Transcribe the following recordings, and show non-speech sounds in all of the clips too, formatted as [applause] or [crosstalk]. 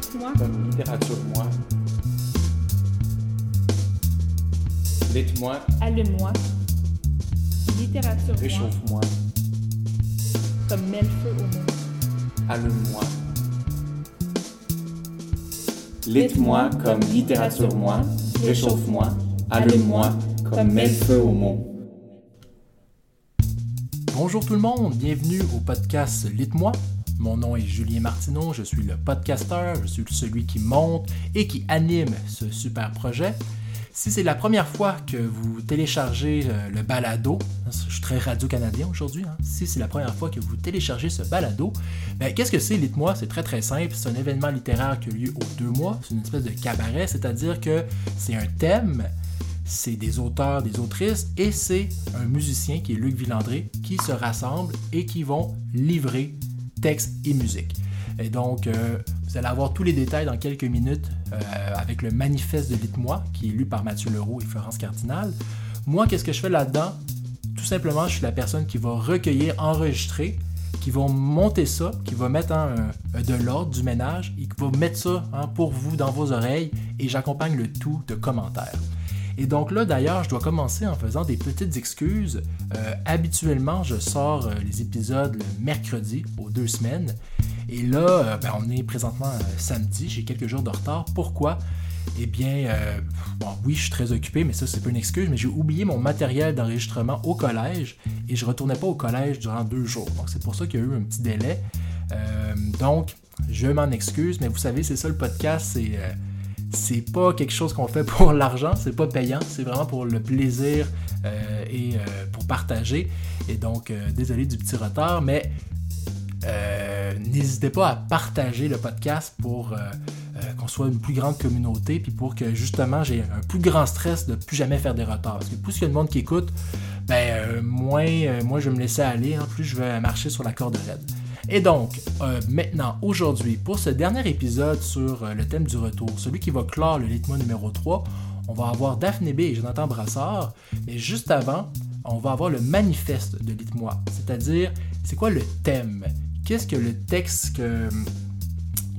Dites-moi. Comme littérature-moi. Dites-moi. Allume-moi. Littérature. Réchauffe-moi. Comme mets feu au monde. Allume-moi. Lite-moi comme littérature-moi. Réchauffe-moi. Allume-moi comme mets feu au monde. Bonjour tout le monde, bienvenue au podcast Lite-moi. Mon nom est Julien Martineau, je suis le podcasteur, je suis celui qui monte et qui anime ce super projet. Si c'est la première fois que vous téléchargez euh, le balado, hein, je suis très radio-canadien aujourd'hui, hein, si c'est la première fois que vous téléchargez ce balado, ben, qu'est-ce que c'est Lite-moi C'est très très simple, c'est un événement littéraire qui a lieu aux deux mois, c'est une espèce de cabaret, c'est-à-dire que c'est un thème, c'est des auteurs, des autrices, et c'est un musicien qui est Luc Villandré qui se rassemblent et qui vont livrer texte et musique. Et donc, euh, vous allez avoir tous les détails dans quelques minutes euh, avec le manifeste de Lite-moi, qui est lu par Mathieu Leroux et Florence Cardinal. Moi, qu'est-ce que je fais là-dedans? Tout simplement, je suis la personne qui va recueillir, enregistrer, qui va monter ça, qui va mettre hein, un- de l'ordre, du ménage, et qui va mettre ça hein, pour vous dans vos oreilles, et j'accompagne le tout de commentaires. Et donc là, d'ailleurs, je dois commencer en faisant des petites excuses. Euh, habituellement, je sors euh, les épisodes le mercredi aux deux semaines. Et là, euh, ben, on est présentement samedi, j'ai quelques jours de retard. Pourquoi? Eh bien, bon, oui, je suis très occupé, mais ça, c'est pas une excuse, mais j'ai oublié mon matériel d'enregistrement au collège et je retournais pas au collège durant deux jours. Donc, c'est pour ça qu'il y a eu un petit délai. Donc, je m'en excuse, mais vous savez, c'est ça le podcast, c'est. euh, c'est pas quelque chose qu'on fait pour [laughs] l'argent, c'est pas payant, c'est vraiment pour le plaisir euh, et euh, pour partager. Et donc, euh, désolé du petit retard, mais n'hésitez pas à partager le podcast pour qu'on soit une plus grande communauté, puis pour que justement j'ai un plus grand stress de plus jamais faire des retards. Parce que plus il y a de monde qui écoute, ben, moins, moins je vais me laisser aller, hein, plus je vais marcher sur la corde raide. Et donc, euh, maintenant, aujourd'hui, pour ce dernier épisode sur euh, le thème du retour, celui qui va clore le Litmo numéro 3, on va avoir Daphné B et Jonathan Brassard. Mais juste avant, on va avoir le manifeste de Litmois. C'est-à-dire, c'est quoi le thème? Qu'est-ce que le texte que.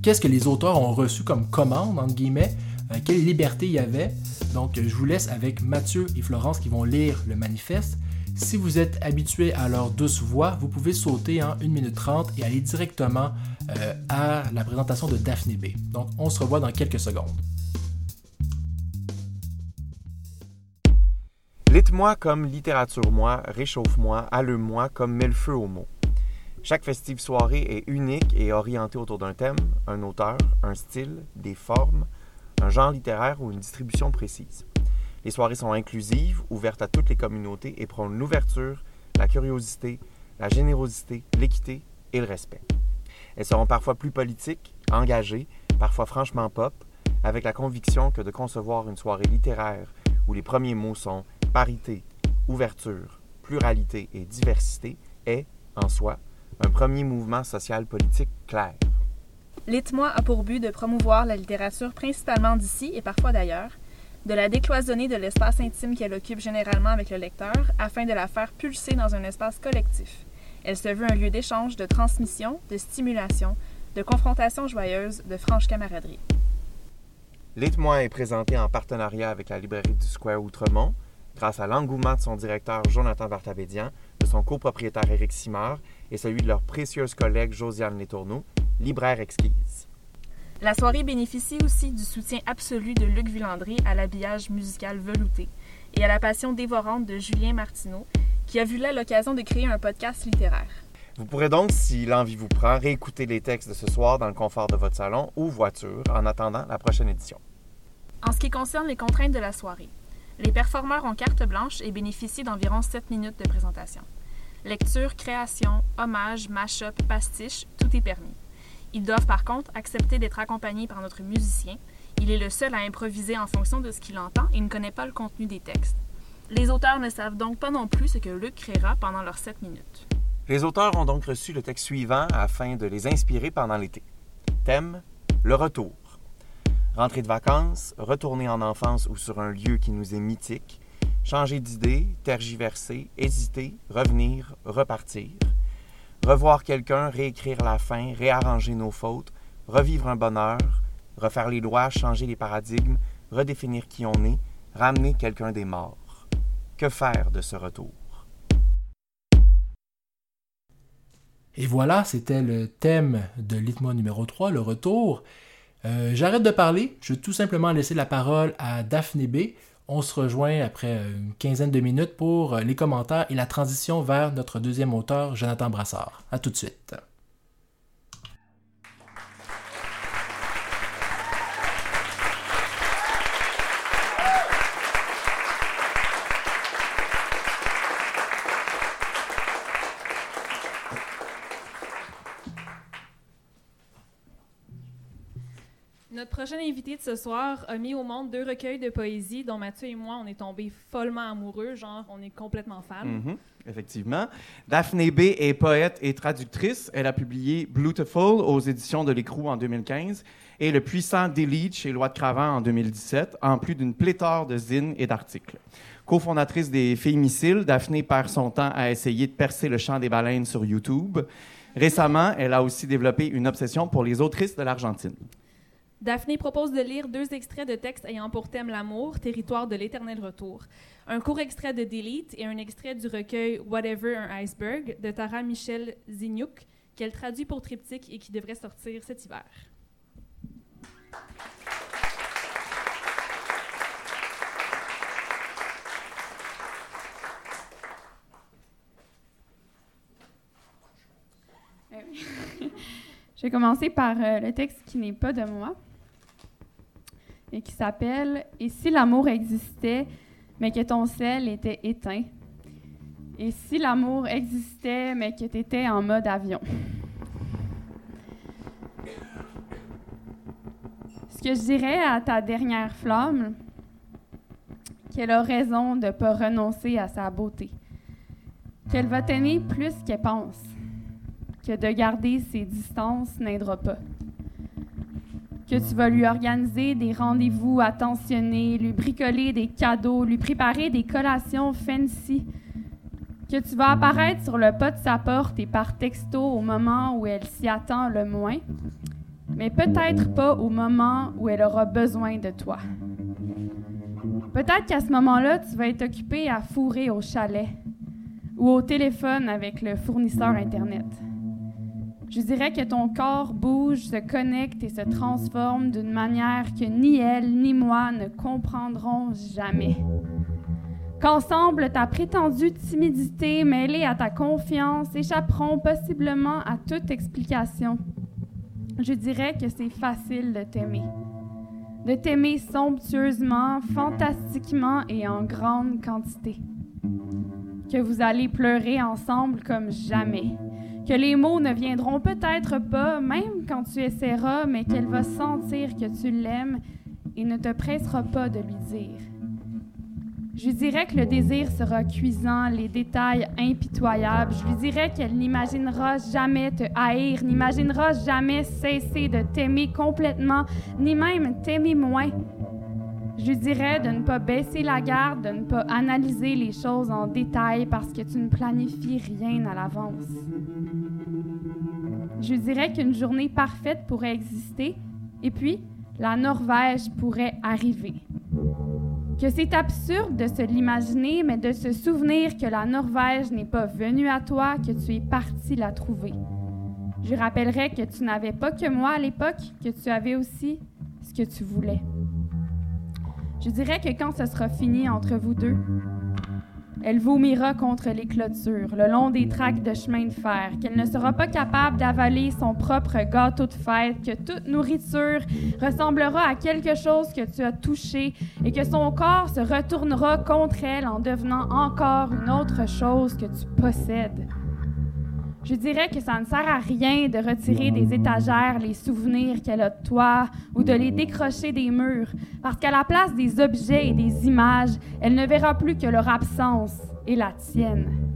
Qu'est-ce que les auteurs ont reçu comme commande, entre guillemets? Euh, quelle liberté il y avait? Donc, je vous laisse avec Mathieu et Florence qui vont lire le manifeste. Si vous êtes habitué à leur douce voix, vous pouvez sauter en 1 minute 30 et aller directement euh, à la présentation de Daphné B. Donc, on se revoit dans quelques secondes. Lite-moi comme littérature-moi, réchauffe-moi, allume-moi comme mets le feu au mot. Chaque festive soirée est unique et orientée autour d'un thème, un auteur, un style, des formes, un genre littéraire ou une distribution précise. Les soirées sont inclusives, ouvertes à toutes les communautés et prônent l'ouverture, la curiosité, la générosité, l'équité et le respect. Elles seront parfois plus politiques, engagées, parfois franchement pop, avec la conviction que de concevoir une soirée littéraire où les premiers mots sont parité, ouverture, pluralité et diversité est, en soi, un premier mouvement social politique clair. Lite-moi a pour but de promouvoir la littérature principalement d'ici et parfois d'ailleurs, de la décloisonner de l'espace intime qu'elle occupe généralement avec le lecteur afin de la faire pulser dans un espace collectif. Elle se veut un lieu d'échange, de transmission, de stimulation, de confrontation joyeuse, de franche camaraderie. Lite-moi est présenté en partenariat avec la librairie du Square Outremont, grâce à l'engouement de son directeur Jonathan Vartabédian, de son copropriétaire Éric Simard et celui de leur précieuse collègue Josiane Létourneau, libraire exquise. La soirée bénéficie aussi du soutien absolu de Luc Villandré à l'habillage musical velouté et à la passion dévorante de Julien Martineau, qui a vu là l'occasion de créer un podcast littéraire. Vous pourrez donc, si l'envie vous prend, réécouter les textes de ce soir dans le confort de votre salon ou voiture en attendant la prochaine édition. En ce qui concerne les contraintes de la soirée, les performeurs ont carte blanche et bénéficient d'environ 7 minutes de présentation. Lecture, création, hommage, mash-up, pastiche, tout est permis. Ils doivent par contre accepter d'être accompagnés par notre musicien. Il est le seul à improviser en fonction de ce qu'il entend et ne connaît pas le contenu des textes. Les auteurs ne savent donc pas non plus ce que Luc créera pendant leurs 7 minutes. Les auteurs ont donc reçu le texte suivant afin de les inspirer pendant l'été. Thème Le retour. Rentrée de vacances, retourner en enfance ou sur un lieu qui nous est mythique, changer d'idée, tergiverser, hésiter, revenir, repartir. Revoir quelqu'un, réécrire la fin, réarranger nos fautes, revivre un bonheur, Refaire les lois, changer les paradigmes, redéfinir qui on est, ramener quelqu'un des morts. Que faire de ce retour? Et voilà, c'était le thème de l'ITMA numéro 3, le retour. Euh, j'arrête de parler, je vais tout simplement laisser la parole à Daphné B. On se rejoint après une quinzaine de minutes pour les commentaires et la transition vers notre deuxième auteur, Jonathan Brassard. À tout de suite. Notre prochain invité de ce soir a mis au monde deux recueils de poésie dont Mathieu et moi, on est tombés follement amoureux, genre on est complètement fans. Mhm, effectivement. Daphné B. est poète et traductrice. Elle a publié Beautiful aux éditions de l'Écrou en 2015 et Le puissant Delete chez Loi de Cravant en 2017, en plus d'une pléthore de zines et d'articles. Cofondatrice des Filles Missiles, Daphné perd son temps à essayer de percer le chant des baleines sur YouTube. Récemment, elle a aussi développé une obsession pour les autrices de l'Argentine. Daphné propose de lire deux extraits de textes ayant pour thème l'amour, territoire de l'éternel retour. Un court extrait de Delete et un extrait du recueil Whatever un iceberg de Tara Michel Zignouk, qu'elle traduit pour Triptyque et qui devrait sortir cet hiver. [laughs] Je vais commencer par euh, le texte qui n'est pas de moi et qui s'appelle Et si l'amour existait, mais que ton sel était éteint? Et si l'amour existait, mais que tu étais en mode avion? Ce que je dirais à ta dernière flamme, qu'elle a raison de ne pas renoncer à sa beauté, qu'elle va t'aimer plus qu'elle pense, que de garder ses distances n'aidera pas que tu vas lui organiser des rendez-vous attentionnés, lui bricoler des cadeaux, lui préparer des collations fancy, que tu vas apparaître sur le pas de sa porte et par texto au moment où elle s'y attend le moins, mais peut-être pas au moment où elle aura besoin de toi. Peut-être qu'à ce moment-là, tu vas être occupé à fourrer au chalet ou au téléphone avec le fournisseur Internet. Je dirais que ton corps bouge, se connecte et se transforme d'une manière que ni elle ni moi ne comprendrons jamais. Qu'ensemble, ta prétendue timidité mêlée à ta confiance échapperont possiblement à toute explication. Je dirais que c'est facile de t'aimer. De t'aimer somptueusement, fantastiquement et en grande quantité. Que vous allez pleurer ensemble comme jamais que les mots ne viendront peut-être pas, même quand tu essaieras, mais qu'elle va sentir que tu l'aimes et ne te pressera pas de lui dire. Je lui dirais que le désir sera cuisant, les détails impitoyables. Je lui dirais qu'elle n'imaginera jamais te haïr, n'imaginera jamais cesser de t'aimer complètement, ni même t'aimer moins. Je lui dirais de ne pas baisser la garde, de ne pas analyser les choses en détail parce que tu ne planifies rien à l'avance. Je dirais qu'une journée parfaite pourrait exister et puis la Norvège pourrait arriver. Que c'est absurde de se l'imaginer, mais de se souvenir que la Norvège n'est pas venue à toi, que tu es parti la trouver. Je rappellerai que tu n'avais pas que moi à l'époque, que tu avais aussi ce que tu voulais. Je dirais que quand ce sera fini entre vous deux, elle vomira contre les clôtures, le long des tracts de chemin de fer, qu'elle ne sera pas capable d'avaler son propre gâteau de fête, que toute nourriture ressemblera à quelque chose que tu as touché et que son corps se retournera contre elle en devenant encore une autre chose que tu possèdes. Je dirais que ça ne sert à rien de retirer des étagères les souvenirs qu'elle a de toi ou de les décrocher des murs, parce qu'à la place des objets et des images, elle ne verra plus que leur absence et la tienne.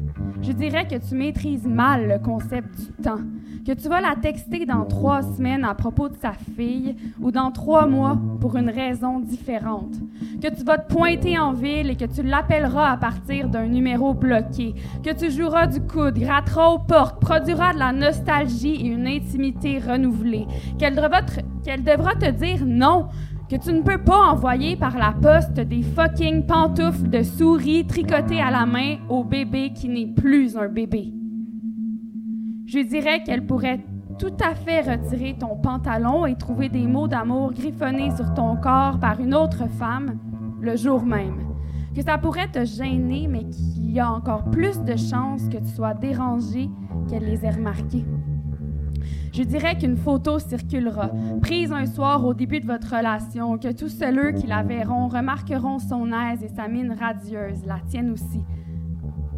Je dirais que tu maîtrises mal le concept du temps, que tu vas la texter dans trois semaines à propos de sa fille ou dans trois mois pour une raison différente, que tu vas te pointer en ville et que tu l'appelleras à partir d'un numéro bloqué, que tu joueras du coude, gratteras aux portes, produiras de la nostalgie et une intimité renouvelée, qu'elle devra, devra te dire non, que tu ne peux pas envoyer par la poste des fucking pantoufles de souris tricotées à la main au bébé qui n'est plus un bébé. Je dirais qu'elle pourrait tout à fait retirer ton pantalon et trouver des mots d'amour griffonnés sur ton corps par une autre femme le jour même. Que ça pourrait te gêner, mais qu'il y a encore plus de chances que tu sois dérangé qu'elle les ait remarqués. Je dirais qu'une photo circulera, prise un soir au début de votre relation, que tous ceux qui la verront remarqueront son aise et sa mine radieuse, la tienne aussi.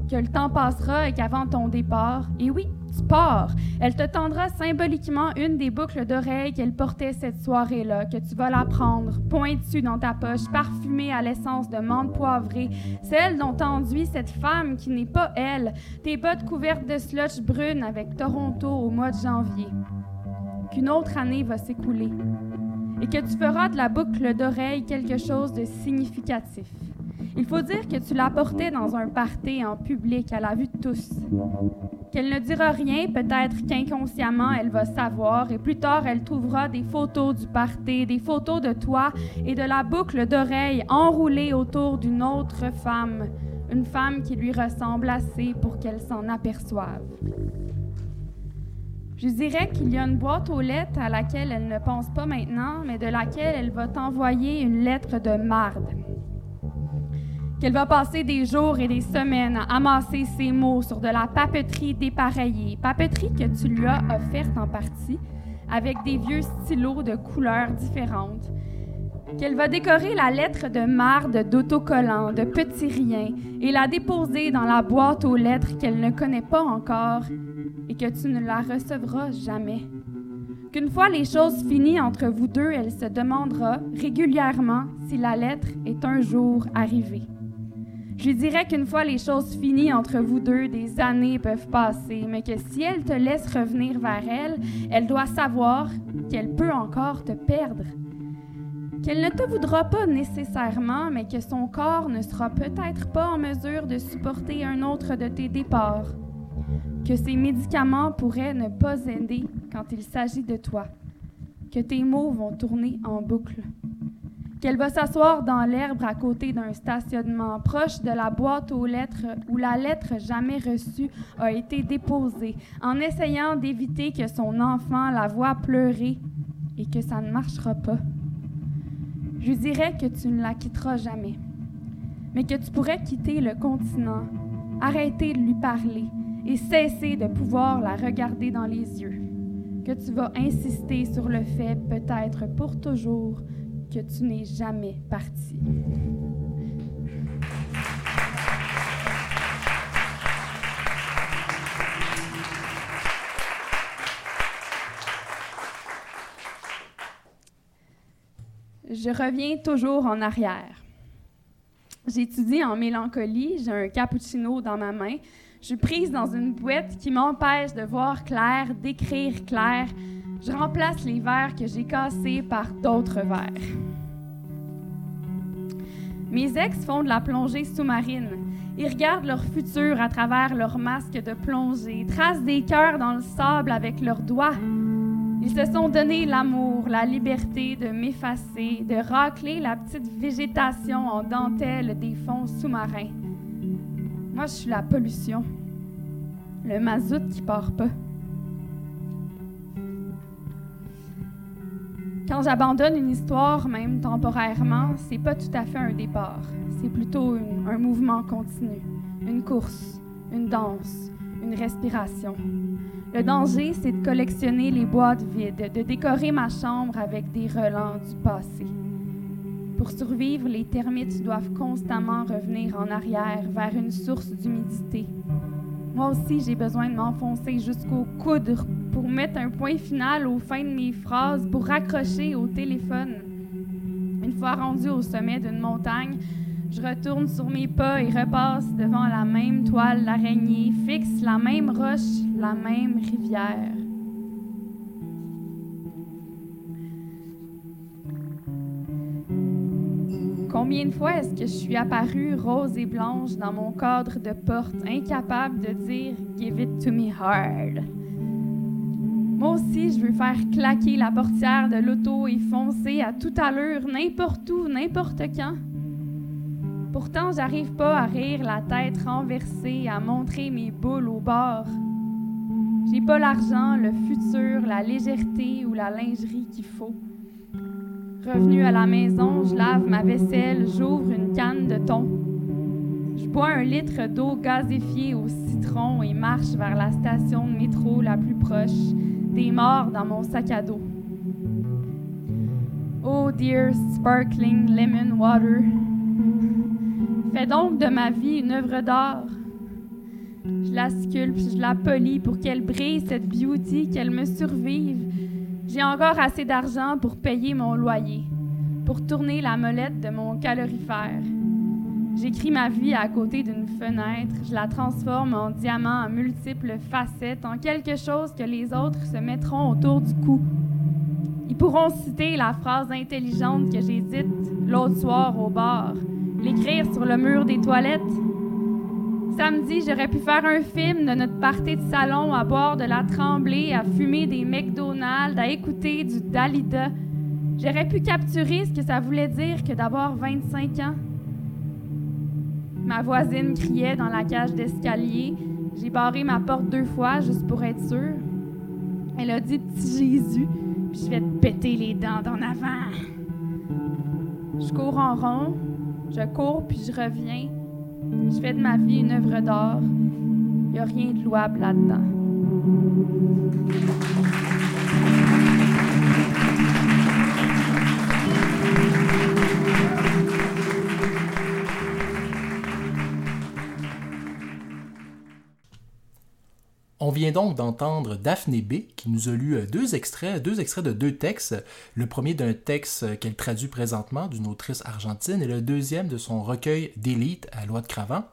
Que le temps passera et qu'avant ton départ, et oui, tu pars, elle te tendra symboliquement une des boucles d'oreilles qu'elle portait cette soirée-là, que tu vas la prendre, pointue dans ta poche, parfumée à l'essence de menthe poivrée, celle dont enduit cette femme qui n'est pas elle, tes bottes couvertes de slotch brune avec Toronto au mois de janvier. Qu'une autre année va s'écouler et que tu feras de la boucle d'oreille quelque chose de significatif. Il faut dire que tu la portais dans un party en public à la vue de tous. Qu'elle ne dira rien, peut-être qu'inconsciemment elle va savoir, et plus tard elle trouvera des photos du party, des photos de toi et de la boucle d'oreille enroulée autour d'une autre femme, une femme qui lui ressemble assez pour qu'elle s'en aperçoive. Je dirais qu'il y a une boîte aux lettres à laquelle elle ne pense pas maintenant, mais de laquelle elle va t'envoyer une lettre de marde qu'elle va passer des jours et des semaines à amasser ses mots sur de la papeterie dépareillée, papeterie que tu lui as offerte en partie, avec des vieux stylos de couleurs différentes, qu'elle va décorer la lettre de marde d'autocollants, de petits riens, et la déposer dans la boîte aux lettres qu'elle ne connaît pas encore et que tu ne la recevras jamais. Qu'une fois les choses finies entre vous deux, elle se demandera régulièrement si la lettre est un jour arrivée. Je lui dirais qu'une fois les choses finies entre vous deux, des années peuvent passer, mais que si elle te laisse revenir vers elle, elle doit savoir qu'elle peut encore te perdre. Qu'elle ne te voudra pas nécessairement, mais que son corps ne sera peut-être pas en mesure de supporter un autre de tes départs. Que ses médicaments pourraient ne pas aider quand il s'agit de toi. Que tes mots vont tourner en boucle qu'elle va s'asseoir dans l'herbe à côté d'un stationnement proche de la boîte aux lettres où la lettre jamais reçue a été déposée, en essayant d'éviter que son enfant la voie pleurer et que ça ne marchera pas. Je dirais que tu ne la quitteras jamais, mais que tu pourrais quitter le continent, arrêter de lui parler et cesser de pouvoir la regarder dans les yeux, que tu vas insister sur le fait, peut-être pour toujours, que tu n'es jamais parti. Je reviens toujours en arrière. J'étudie en mélancolie, j'ai un cappuccino dans ma main. Je suis prise dans une boîte qui m'empêche de voir clair, d'écrire clair, je remplace les verres que j'ai cassés par d'autres verres. Mes ex font de la plongée sous-marine. Ils regardent leur futur à travers leur masque de plongée, tracent des cœurs dans le sable avec leurs doigts. Ils se sont donné l'amour, la liberté de m'effacer, de racler la petite végétation en dentelle des fonds sous-marins. Moi, je suis la pollution, le mazout qui part pas. Quand j'abandonne une histoire, même temporairement, c'est pas tout à fait un départ. C'est plutôt un mouvement continu, une course, une danse, une respiration. Le danger, c'est de collectionner les boîtes vides, de décorer ma chambre avec des relents du passé. Pour survivre, les termites doivent constamment revenir en arrière vers une source d'humidité. Moi aussi, j'ai besoin de m'enfoncer jusqu'au coude pour mettre un point final aux fins de mes phrases, pour raccrocher au téléphone. Une fois rendu au sommet d'une montagne, Je retourne sur mes pas et repasse devant la même toile d'araignée, fixe la même roche, la même rivière. Combien de fois est-ce que je suis apparue rose et blanche dans mon cadre de porte, incapable de dire Give it to me hard? Moi aussi, je veux faire claquer la portière de l'auto et foncer à toute allure, n'importe où, n'importe quand. Pourtant, j'arrive pas à rire la tête renversée, à montrer mes boules au bord. J'ai pas l'argent, le futur, la légèreté ou la lingerie qu'il faut. Revenu à la maison, je lave ma vaisselle, j'ouvre une canne de thon. Je bois un litre d'eau gazéfiée au citron et marche vers la station de métro la plus proche, des morts dans mon sac à dos. Oh dear sparkling lemon water. Fais donc de ma vie une œuvre d'art. Je la sculpte, je la polis pour qu'elle brille, cette beauty, qu'elle me survive. J'ai encore assez d'argent pour payer mon loyer, pour tourner la molette de mon calorifère. J'écris ma vie à côté d'une fenêtre, je la transforme en diamant à multiples facettes, en quelque chose que les autres se mettront autour du cou. Ils pourront citer la phrase intelligente que j'ai dite l'autre soir au bar, l'écrire sur le mur des toilettes. Samedi, j'aurais pu faire un film de notre partie de salon à boire de la tremblée, à fumer des McDonald's, à écouter du Dalida. J'aurais pu capturer ce que ça voulait dire que d'avoir 25 ans. Ma voisine criait dans la cage d'escalier. J'ai barré ma porte deux fois juste pour être sûre. Elle a dit Petit Jésus, puis je vais te péter les dents d'en avant. Je cours en rond, je cours puis je reviens. Je fais de ma vie une œuvre d'art. Il n'y a rien de louable là-dedans. Vient donc d'entendre Daphné B qui nous a lu euh, deux extraits, deux extraits de deux textes. Le premier d'un texte euh, qu'elle traduit présentement d'une autrice argentine et le deuxième de son recueil d'élite à Loi de Cravant.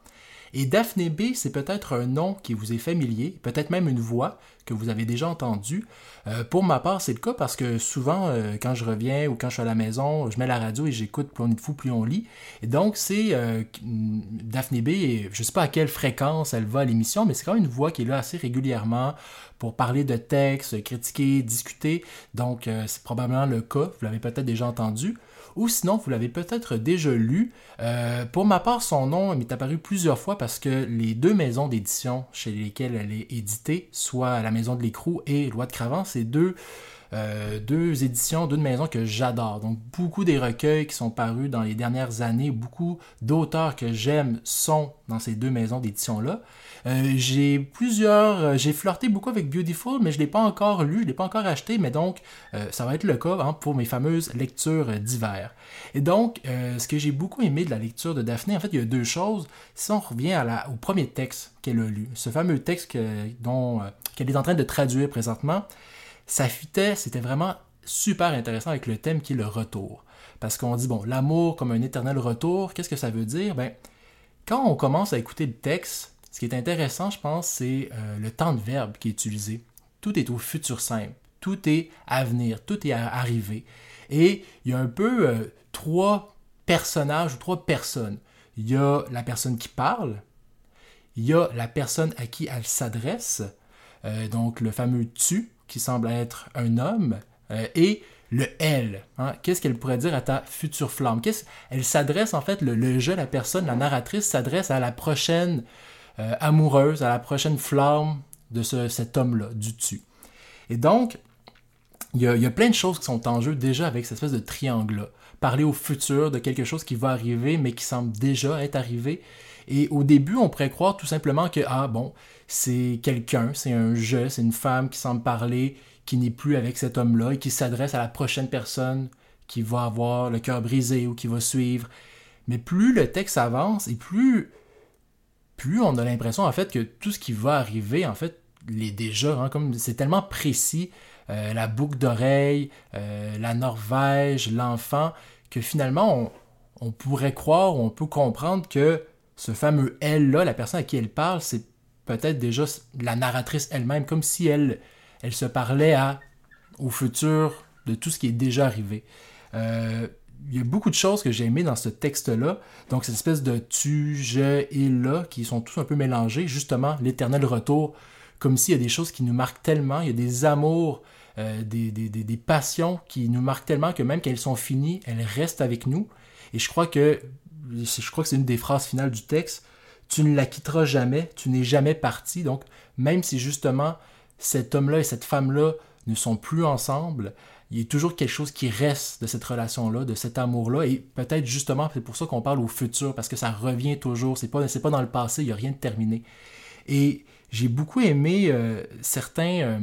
Et Daphné B, c'est peut-être un nom qui vous est familier, peut-être même une voix que vous avez déjà entendue. Euh, pour ma part, c'est le cas parce que souvent, euh, quand je reviens ou quand je suis à la maison, je mets la radio et j'écoute Plus on est fou, plus on lit. Et donc, c'est euh, Daphné B, je ne sais pas à quelle fréquence elle va à l'émission, mais c'est quand même une voix qui est là assez régulièrement pour parler de textes, critiquer, discuter. Donc, c'est probablement le cas. Vous l'avez peut-être déjà entendu ou sinon vous l'avez peut-être déjà lu. Euh, pour ma part, son nom m'est apparu plusieurs fois parce que les deux maisons d'édition chez lesquelles elle est éditée, soit la maison de l'écrou et Loi de Cravant, c'est deux, euh, deux éditions d'une maison que j'adore. Donc beaucoup des recueils qui sont parus dans les dernières années, beaucoup d'auteurs que j'aime sont dans ces deux maisons d'édition-là. Euh, j'ai plusieurs, euh, j'ai flirté beaucoup avec Beautiful, mais je l'ai pas encore lu, je l'ai pas encore acheté, mais donc euh, ça va être le cas hein, pour mes fameuses lectures d'hiver. Et donc, ce que j'ai beaucoup aimé de la lecture de Daphné, en fait, il y a deux choses. Si on revient à au premier texte qu'elle a lu, ce fameux texte dont qu'elle est en train de traduire présentement, ça fitait, c'était vraiment super intéressant avec le thème qui est le retour. Parce qu'on dit, bon, l'amour comme un éternel retour, qu'est-ce que ça veut dire? Ben, quand on commence à écouter le texte, ce qui est intéressant, je pense, c'est euh, le temps de verbe qui est utilisé. Tout est au futur simple, tout est à venir, tout est à arriver. Et il y a un peu euh, trois personnages ou trois personnes. Il y a la personne qui parle, il y a la personne à qui elle s'adresse, euh, donc le fameux tu qui semble être un homme, et le elle. Hein. Qu'est-ce qu'elle pourrait dire à ta future flamme? Elle s'adresse en fait, le, le jeu, la personne, la narratrice s'adresse à la prochaine euh, amoureuse à la prochaine flamme de cet homme-là, du tu. Et donc, il y, a, plein de choses qui sont en jeu déjà avec cette espèce de triangle-là. Parler au futur de quelque chose qui va arriver, mais qui semble déjà être arrivé. Et au début, on pourrait croire tout simplement que, ah bon, c'est quelqu'un, c'est un je, c'est une femme qui semble parler, qui n'est plus avec cet homme-là et qui s'adresse à la prochaine personne qui va avoir le cœur brisé ou qui va suivre. Mais plus le texte avance et plus plus on a l'impression en fait que tout ce qui va arriver en fait l'est déjà, hein, comme c'est tellement précis, euh, la boucle d'oreille, euh, la Norvège, l'enfant, que finalement on pourrait croire, on peut comprendre que ce fameux elle-là, la personne à qui elle parle, c'est peut-être déjà la narratrice elle-même, comme si elle, elle se parlait à, au futur de tout ce qui est déjà arrivé. Euh, il y a beaucoup de choses que j'ai aimées dans ce texte-là. Donc, cette espèce de tu, je et là qui sont tous un peu mélangés. Justement, l'éternel retour, comme s'il y a des choses qui nous marquent tellement. Il y a des amours, euh, des, passions qui nous marquent tellement que même quand elles sont finies, elles restent avec nous. Et je crois que, je crois que c'est une des phrases finales du texte. Tu ne la quitteras jamais, tu n'es jamais parti. Donc, même si justement cet homme-là et cette femme-là ne sont plus ensemble, il y a toujours quelque chose qui reste de cette relation-là, de cet amour-là. Et peut-être justement, c'est pour ça qu'on parle au futur, parce que ça revient toujours. C'est pas, pas dans le passé, il n'y a rien de terminé. Et j'ai beaucoup aimé euh, certains. Euh,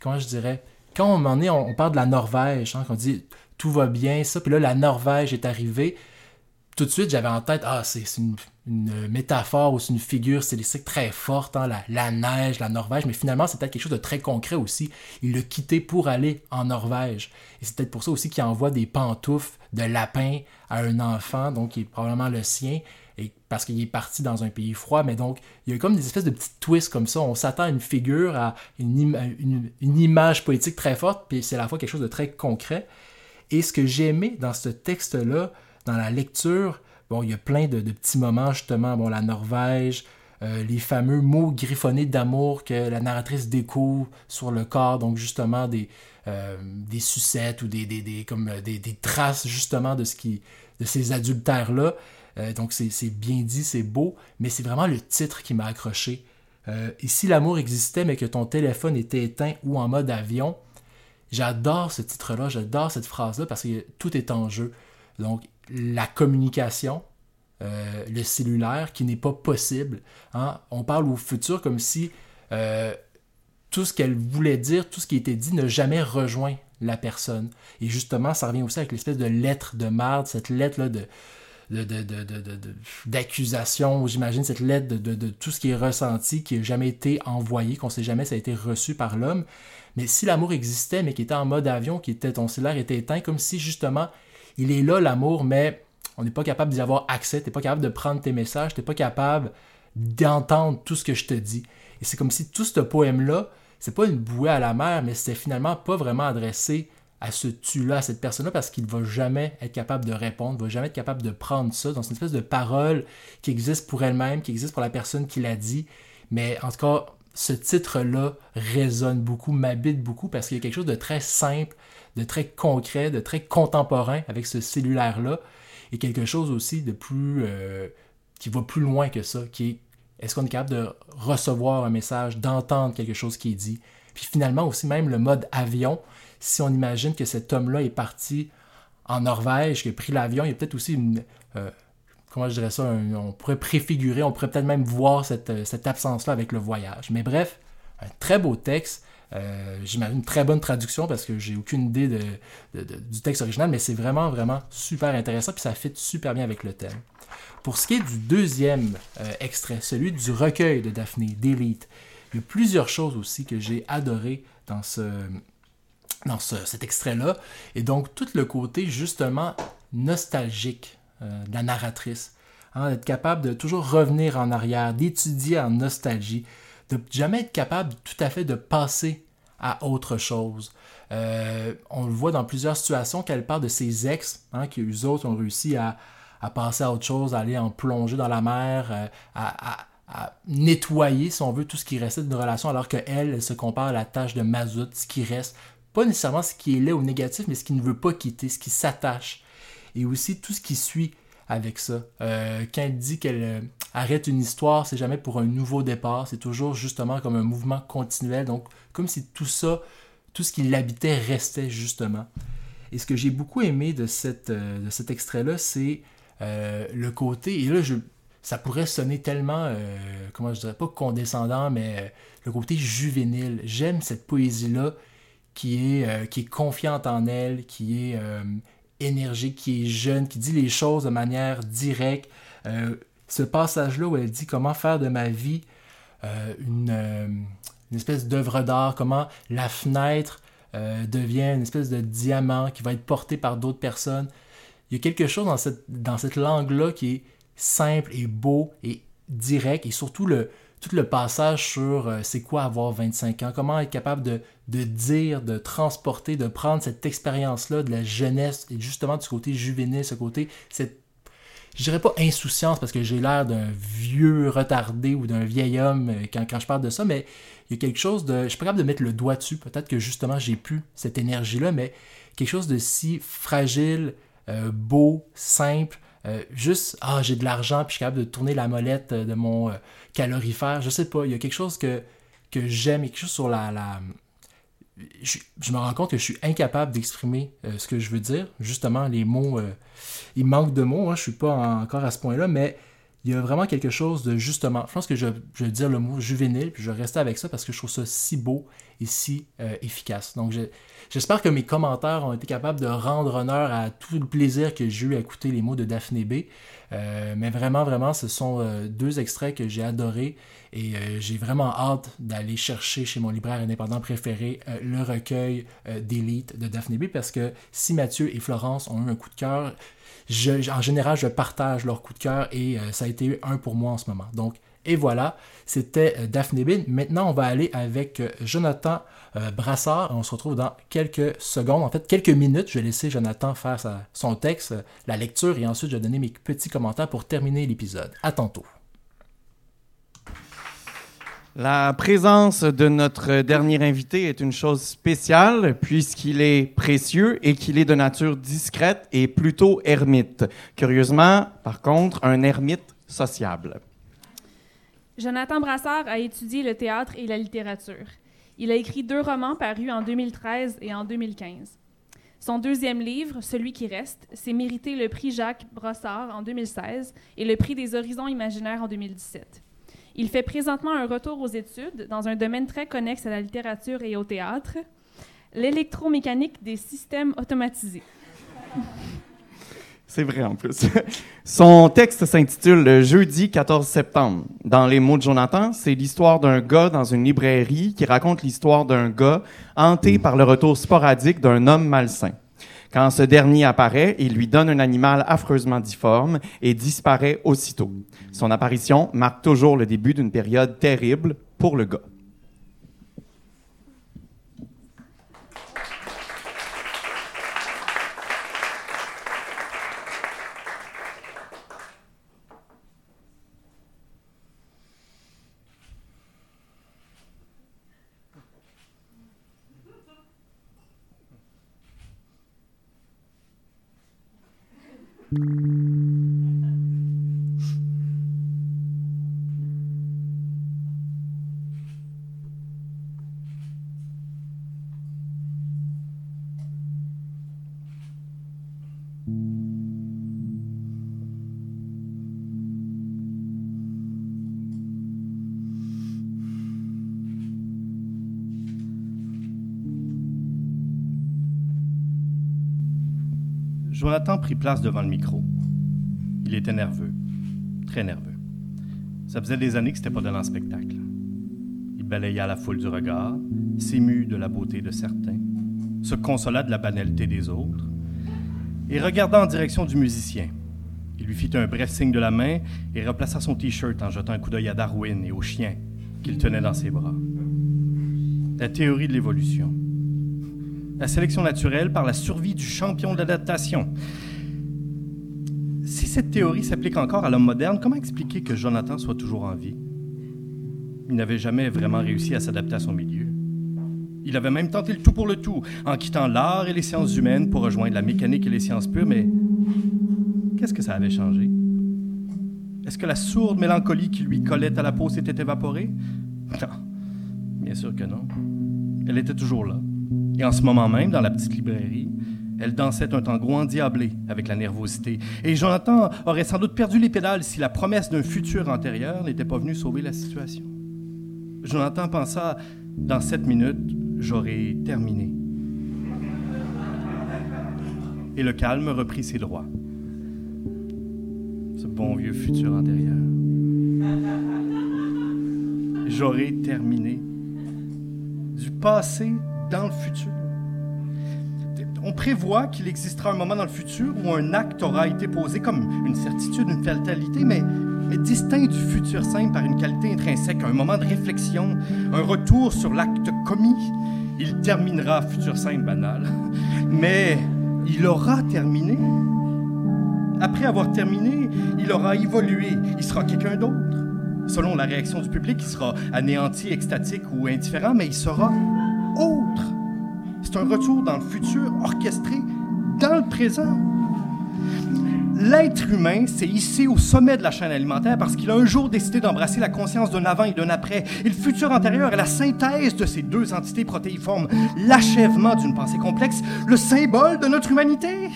comment je dirais Quand on en est, on, parle de la Norvège, hein, on dit tout va bien, ça, puis là, la Norvège est arrivée. Tout de suite, j'avais en tête, ah, c'est une métaphore ou c'est une figure stylistique très forte, hein, la, neige, la Norvège, mais finalement c'est peut-être quelque chose de très concret aussi. Il l'a quitté pour aller en Norvège. Et c'est peut-être pour ça aussi qu'il envoie des pantoufles de lapin à un enfant, donc qui est probablement le sien, parce qu'il est parti dans un pays froid, mais donc il y a comme des espèces de petites twists comme ça. On s'attend à une figure, à une, image politique très forte, puis c'est à la fois quelque chose de très concret. Et ce que j'ai aimé dans ce texte-là, dans la lecture, Bon, il y a plein de, petits moments, justement, bon, la Norvège, euh, les fameux mots griffonnés d'amour que la narratrice découvre sur le corps, donc justement des, euh, sucettes ou des, des, comme euh, des, traces justement de, ce qui, de ces adultères-là. donc c'est bien dit, c'est beau, mais c'est vraiment le titre qui m'a accroché. et si l'amour existait mais que ton téléphone était éteint ou en mode avion, j'adore ce titre-là, j'adore cette phrase-là parce que tout est en jeu. Donc la communication, euh, le cellulaire, qui n'est pas possible. Hein. On parle au futur comme si euh, tout ce qu'elle voulait dire, tout ce qui était dit, n'a jamais rejoint la personne. Et justement, ça revient aussi avec l'espèce de lettre de marde, cette lettre-là de d'accusation, j'imagine cette lettre de, tout ce qui est ressenti, qui n'a jamais été envoyé, qu'on ne sait jamais ça a été reçu par l'homme. Mais si l'amour existait, mais qui était en mode avion, qui était ton cellulaire était éteint, comme si justement il est là l'amour, mais on n'est pas capable d'y avoir accès, tu n'es pas capable de prendre tes messages, tu n'es pas capable d'entendre tout ce que je te dis. Et c'est comme si tout ce poème-là, c'est pas une bouée à la mer, mais c'était finalement pas vraiment adressé à ce tu-là, à cette personne-là, parce qu'il ne va jamais être capable de répondre, ne va jamais être capable de prendre ça. Donc, c'est une espèce de parole qui existe pour elle-même, qui existe pour la personne qui l'a dit. Mais en tout cas, ce titre-là résonne beaucoup, m'habite beaucoup, parce qu'il y a quelque chose de très simple, de très concret, de très contemporain avec ce cellulaire-là, et quelque chose aussi de plus... Euh, qui va plus loin que ça, qui est est-ce qu'on est capable de recevoir un message, d'entendre quelque chose qui est dit? Puis finalement aussi même le mode avion, si on imagine que cet homme-là est parti en Norvège, qu'il a pris l'avion, il y a peut-être aussi une... Euh, comment je dirais ça, on pourrait préfigurer, on pourrait peut-être même voir cette, euh, cette absence-là avec le voyage. Mais bref, un très beau texte. Euh, j'imagine une très bonne traduction parce que j'ai aucune idée du texte original, mais c'est vraiment, vraiment super intéressant puis ça fit super bien avec le thème. Pour ce qui est du deuxième euh, extrait, celui du recueil de Daphné, Delete, il y a plusieurs choses aussi que j'ai adoré dans ce dans cet extrait-là. Et donc, tout le côté justement nostalgique euh, de la narratrice. Hein, d'être capable de toujours revenir en arrière, d'étudier en nostalgie, de jamais être capable tout à fait de passer à autre chose. Euh, on le voit dans plusieurs situations qu'elle parle de ses ex, hein, qui eux autres ont réussi à, passer à autre chose, à aller en plonger dans la mer, euh, à, nettoyer, si on veut, tout ce qui restait d'une relation, alors qu'elle, elle se compare à la tâche de mazout, ce qui reste, pas nécessairement ce qui est laid ou négatif, mais ce qui ne veut pas quitter, ce qui s'attache. Et aussi tout ce qui suit avec ça. Euh, quand elle dit qu'elle arrête une histoire, c'est jamais pour un nouveau départ, c'est toujours justement comme un mouvement continuel, donc comme si tout ça, tout ce qui l'habitait restait justement. Et ce que j'ai beaucoup aimé de, euh, cet extrait-là, c'est euh, le côté, et là je, ça pourrait sonner tellement, euh, comment je dirais, pas condescendant, mais le côté juvénile. J'aime cette poésie-là qui est, qui est confiante en elle, qui est énergique, qui est jeune, qui dit les choses de manière directe ce passage-là où elle dit comment faire de ma vie euh, euh, une, espèce d'œuvre d'art, comment la fenêtre euh, devient une espèce de diamant qui va être porté par d'autres personnes. il y a quelque chose dans cette, dans cette langue-là qui est simple et beau et direct, et surtout le, tout le passage sur euh, c'est quoi avoir 25 ans, comment être capable de, dire, de transporter, de prendre cette expérience-là de la jeunesse et justement ce côté juvénile, ce côté, cette, je dirais pas insouciance parce que j'ai l'air d'un vieux retardé ou d'un vieil homme euh, quand, quand je parle de ça, mais il y a quelque chose de, je suis pas capable de mettre le doigt dessus, peut-être que justement j'ai plus cette énergie-là, mais quelque chose de si fragile, euh, beau, simple, euh, juste, ah, j'ai de l'argent, puis je suis capable de tourner la molette euh, de mon calorifère. Je sais pas, il y a quelque chose que, que j'aime, quelque chose sur la. la... Je, je, me rends compte que je suis incapable d'exprimer ce que je veux dire. Justement, les mots, il manque de mots, hein, je suis pas encore à ce point-là, mais il y a vraiment quelque chose de justement. Je pense que je, vais dire le mot juvénile, puis je vais rester avec ça parce que je trouve ça si beau et si euh, efficace. Donc j'espère que mes commentaires ont été capables de rendre honneur à tout le plaisir que j'ai eu à écouter les mots de Daphné B. Euh, mais vraiment, vraiment, ce sont euh, deux extraits que j'ai adorés et j'ai vraiment hâte d'aller chercher chez mon libraire indépendant préféré le recueil d'élite de Daphné B parce que si Mathieu et Florence ont eu un coup de cœur, en général, je partage leur coup de cœur et euh, ça a été un pour moi en ce moment. Donc, et voilà, c'était euh, Daphné Bin. Maintenant, on va aller avec euh, Jonathan Brassard. On se retrouve dans quelques secondes, en fait quelques minutes. Je vais laisser Jonathan faire son texte, la lecture, et ensuite je vais donner mes petits commentaires pour terminer l'épisode. À tantôt. La présence de notre dernier invité est une chose spéciale puisqu'il est précieux et qu'il est de nature discrète et plutôt ermite. Curieusement, par contre, un ermite sociable. Jonathan Brassard a étudié le théâtre et la littérature. Il a écrit deux romans parus en 2013 et en 2015. Son deuxième livre, Celui qui reste, s'est mérité le prix Jacques Brossard en 2016 et le prix des Horizons imaginaires en 2017. Il fait présentement un retour aux études dans un domaine très connexe à la littérature et au théâtre, l'électromécanique des systèmes automatisés. C'est vrai en plus. [laughs] Son texte s'intitule Jeudi 14 septembre. Dans les mots de Jonathan, c'est l'histoire d'un gars dans une librairie qui raconte l'histoire d'un gars hanté par le retour sporadique d'un homme malsain. Quand ce dernier apparaît, il lui donne un animal affreusement difforme et disparaît aussitôt. Son apparition marque toujours le début d'une période terrible pour le gars. Thank mm -hmm. you. Jonathan prit place devant le micro. Il était nerveux, très nerveux. Ça faisait des années que c'était pas dans spectacle. Il balayait la foule du regard, s'émut de la beauté de certains, se consola de la banalité des autres, et regarda en direction du musicien. Il lui fit un bref signe de la main et replaça son t-shirt en jetant un coup d'œil à Darwin et au chien qu'il tenait dans ses bras. La théorie de l'évolution la sélection naturelle par la survie du champion de l'adaptation. Si cette théorie s'applique encore à l'homme moderne, comment expliquer que Jonathan soit toujours en vie? Il n'avait jamais vraiment réussi à s'adapter à son milieu. Il avait même tenté le tout pour le tout, en quittant l'art et les sciences humaines pour rejoindre la mécanique et les sciences pures, mais qu'est-ce que ça avait changé? Est-ce que la sourde mélancolie qui lui collait à la peau s'était évaporée? Non, bien sûr que non. Elle était toujours là, et en ce moment même, dans la petite librairie, elle dansait un tango endiablé avec la nervosité. Et Jonathan aurait sans doute perdu les pédales si la promesse d'un futur antérieur n'était pas venue sauver la situation. Jonathan pensa, dans sept minutes, j'aurai terminé. Et le calme reprit ses droits. Ce bon vieux futur antérieur. J'aurai terminé. Du passé dans le futur. On prévoit qu'il existera un moment dans le futur où un acte aura été posé comme une certitude, une fatalité, mais, mais distinct du futur simple par une qualité intrinsèque, un moment de réflexion, un retour sur l'acte commis. Il terminera futur simple banal, mais il aura terminé. Après avoir terminé, il aura évolué, il sera quelqu'un d'autre. Selon la réaction du public, il sera anéanti, extatique ou indifférent, mais il sera autre. C'est un retour dans le futur orchestré dans le présent. L'être humain s'est hissé au sommet de la chaîne alimentaire parce qu'il a un jour décidé d'embrasser la conscience d'un avant et d'un après. Et le futur antérieur est la synthèse de ces deux entités protéiformes, l'achèvement d'une pensée complexe, le symbole de notre humanité.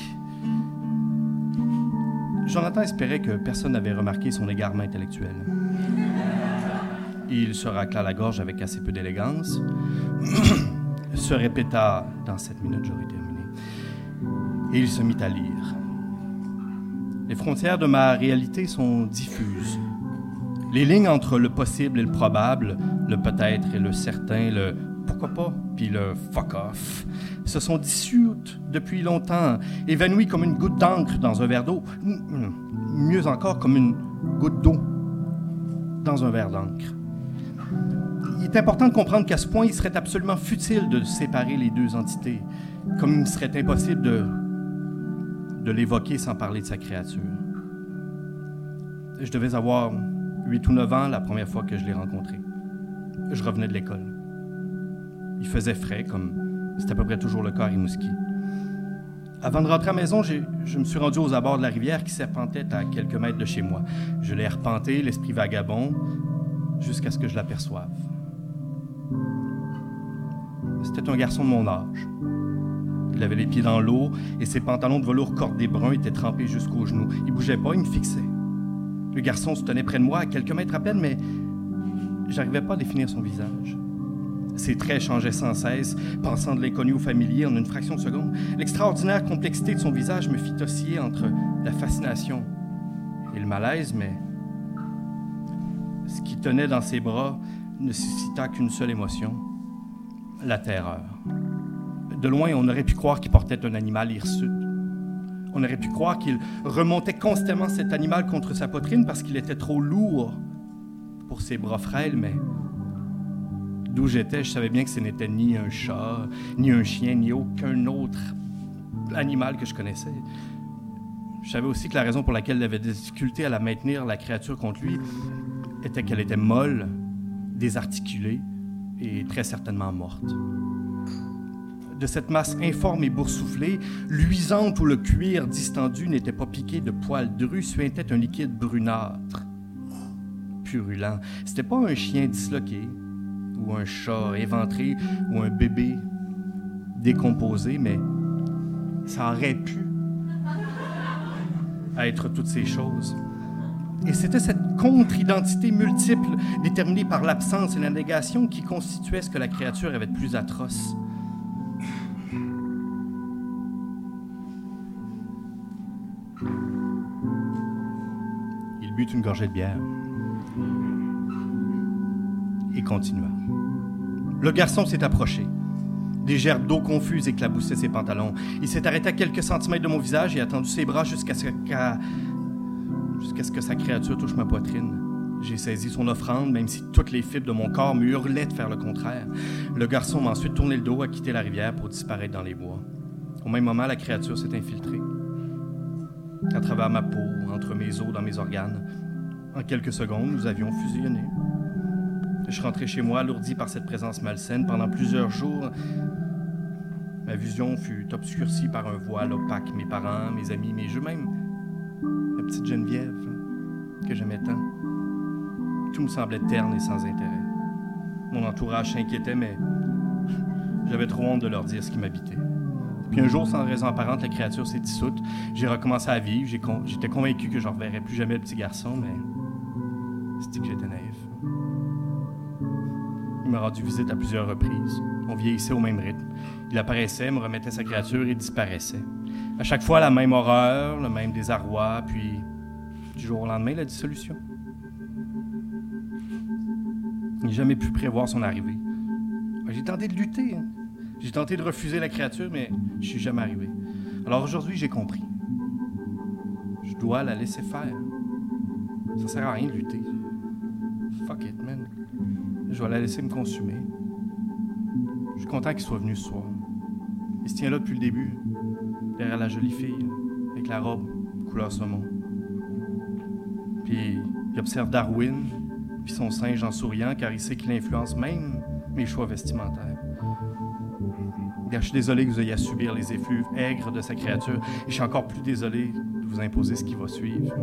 Jonathan espérait que personne n'avait remarqué son égarement intellectuel. Il se racla la gorge avec assez peu d'élégance, [coughs] se répéta Dans sept minutes, j'aurai terminé. Et il se mit à lire. Les frontières de ma réalité sont diffuses. Les lignes entre le possible et le probable, le peut-être et le certain, le pourquoi pas, puis le fuck off, se sont dissoutes depuis longtemps, évanouies comme une goutte d'encre dans un verre d'eau, mieux encore comme une goutte d'eau dans un verre d'encre. Il est important de comprendre qu'à ce point, il serait absolument futile de séparer les deux entités, comme il serait impossible de, de l'évoquer sans parler de sa créature. Je devais avoir 8 ou 9 ans la première fois que je l'ai rencontré. Je revenais de l'école. Il faisait frais, comme c'est à peu près toujours le cas à Rimouski. Avant de rentrer à la maison, je me suis rendu aux abords de la rivière qui serpentait à quelques mètres de chez moi. Je l'ai arpenté, l'esprit vagabond, jusqu'à ce que je l'aperçoive. C'était un garçon de mon âge. Il avait les pieds dans l'eau et ses pantalons de velours cordés bruns étaient trempés jusqu'aux genoux. Il bougeait pas, il me fixait. Le garçon se tenait près de moi, à quelques mètres à peine, mais j'arrivais pas à définir son visage. Ses traits changeaient sans cesse, pensant de l'inconnu au familier en une fraction de seconde. L'extraordinaire complexité de son visage me fit osciller entre la fascination et le malaise, mais ce qui tenait dans ses bras ne suscita qu'une seule émotion, la terreur. De loin, on aurait pu croire qu'il portait un animal hirsute. On aurait pu croire qu'il remontait constamment cet animal contre sa poitrine parce qu'il était trop lourd pour ses bras frêles, mais d'où j'étais, je savais bien que ce n'était ni un chat, ni un chien, ni aucun autre animal que je connaissais. Je savais aussi que la raison pour laquelle il avait des difficultés à la maintenir, la créature contre lui, était qu'elle était molle, désarticulée et très certainement morte. De cette masse informe et boursouflée, luisante où le cuir distendu n'était pas piqué de poils drus, suintait un liquide brunâtre, purulent. C'était pas un chien disloqué, ou un chat éventré, ou un bébé décomposé, mais ça aurait pu être toutes ces choses. Et c'était cette contre-identité multiple, déterminée par l'absence et la négation, qui constituait ce que la créature avait de plus atroce. Il but une gorgée de bière et continua. Le garçon s'est approché. Des gerbes d'eau confuses éclaboussaient ses pantalons. Il s'est arrêté à quelques centimètres de mon visage et a tendu ses bras jusqu'à ce, jusqu'à ce que sa créature touche ma poitrine. J'ai saisi son offrande, même si toutes les fibres de mon corps me hurlaient de faire le contraire. Le garçon m'a ensuite tourné le dos, a quitté la rivière pour disparaître dans les bois. Au même moment, la créature s'est infiltrée. À travers ma peau, entre mes os, dans mes organes. En quelques secondes, nous avions fusionné. Je rentrais chez moi, alourdi par cette présence malsaine. Pendant plusieurs jours, ma vision fut obscurcie par un voile opaque. Mes parents, mes amis, mes jeux, même petite Geneviève que j'aimais tant. Tout me semblait terne et sans intérêt. Mon entourage s'inquiétait, mais [laughs] j'avais trop honte de leur dire ce qui m'habitait. Puis un jour, sans raison apparente, la créature s'est dissoute. J'ai recommencé à vivre. J'étais convaincu que je ne reverrais plus jamais le petit garçon, mais c'était que j'étais naïf? Il m'a rendu visite à plusieurs reprises. On vieillissait au même rythme. Il apparaissait, me remettait sa créature et disparaissait. À chaque fois, la même horreur, le même désarroi, puis du jour au lendemain, la dissolution. Je n'ai jamais pu prévoir son arrivée. J'ai tenté de lutter. Hein. J'ai tenté de refuser la créature, mais je suis jamais arrivé. Alors aujourd'hui, j'ai compris. Je dois la laisser faire. Ça sert à rien de lutter. Fuck it, man. Je vais la laisser me consumer. Je suis content qu'il soit venu ce soir. Il se tient là depuis le début, derrière la jolie fille, avec la robe couleur saumon. Puis il observe Darwin, puis son singe en souriant, car il sait qu'il influence même mes choix vestimentaires. Je suis désolé que vous ayez à subir les effluves aigres de sa créature, et je suis encore plus désolé de vous imposer ce qui va suivre.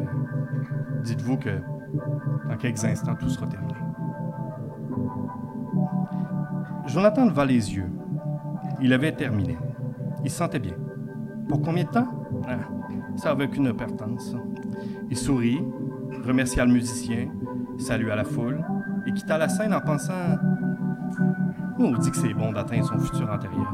Dites-vous que dans quelques instants, tout sera terminé. Jonathan leva les yeux. Il avait terminé. Il se sentait bien. Pour combien de temps? Ah, ça n'avait aucune importance. Il sourit, remercia le musicien, salua la foule et quitta la scène en pensant On dit que c'est bon d'atteindre son futur antérieur.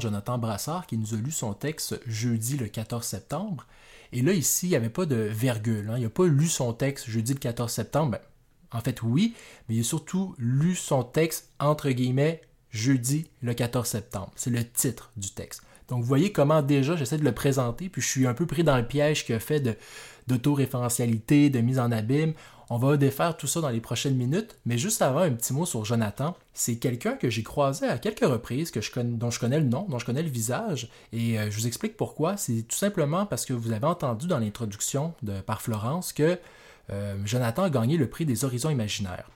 Jonathan Brassard qui nous a lu son texte jeudi le 14 septembre. Et là, ici, il n'y avait pas de virgule. hein. Il n'a pas lu son texte jeudi le 14 septembre. Ben, en fait, oui, mais il a surtout lu son texte entre guillemets jeudi le 14 septembre. C'est le titre du texte. Donc, vous voyez comment déjà j'essaie de le présenter, puis je suis un peu pris dans le piège qu'il a fait de, d'autoréférentialité, de mise en abîme. On va défaire tout ça dans les prochaines minutes, mais juste avant, un petit mot sur Jonathan. C'est quelqu'un que j'ai croisé à quelques reprises, dont je connais le nom, dont je connais le visage, et euh, je vous explique pourquoi. C'est tout simplement parce que vous avez entendu dans l'introduction par Florence que euh, Jonathan a gagné le prix des horizons imaginaires.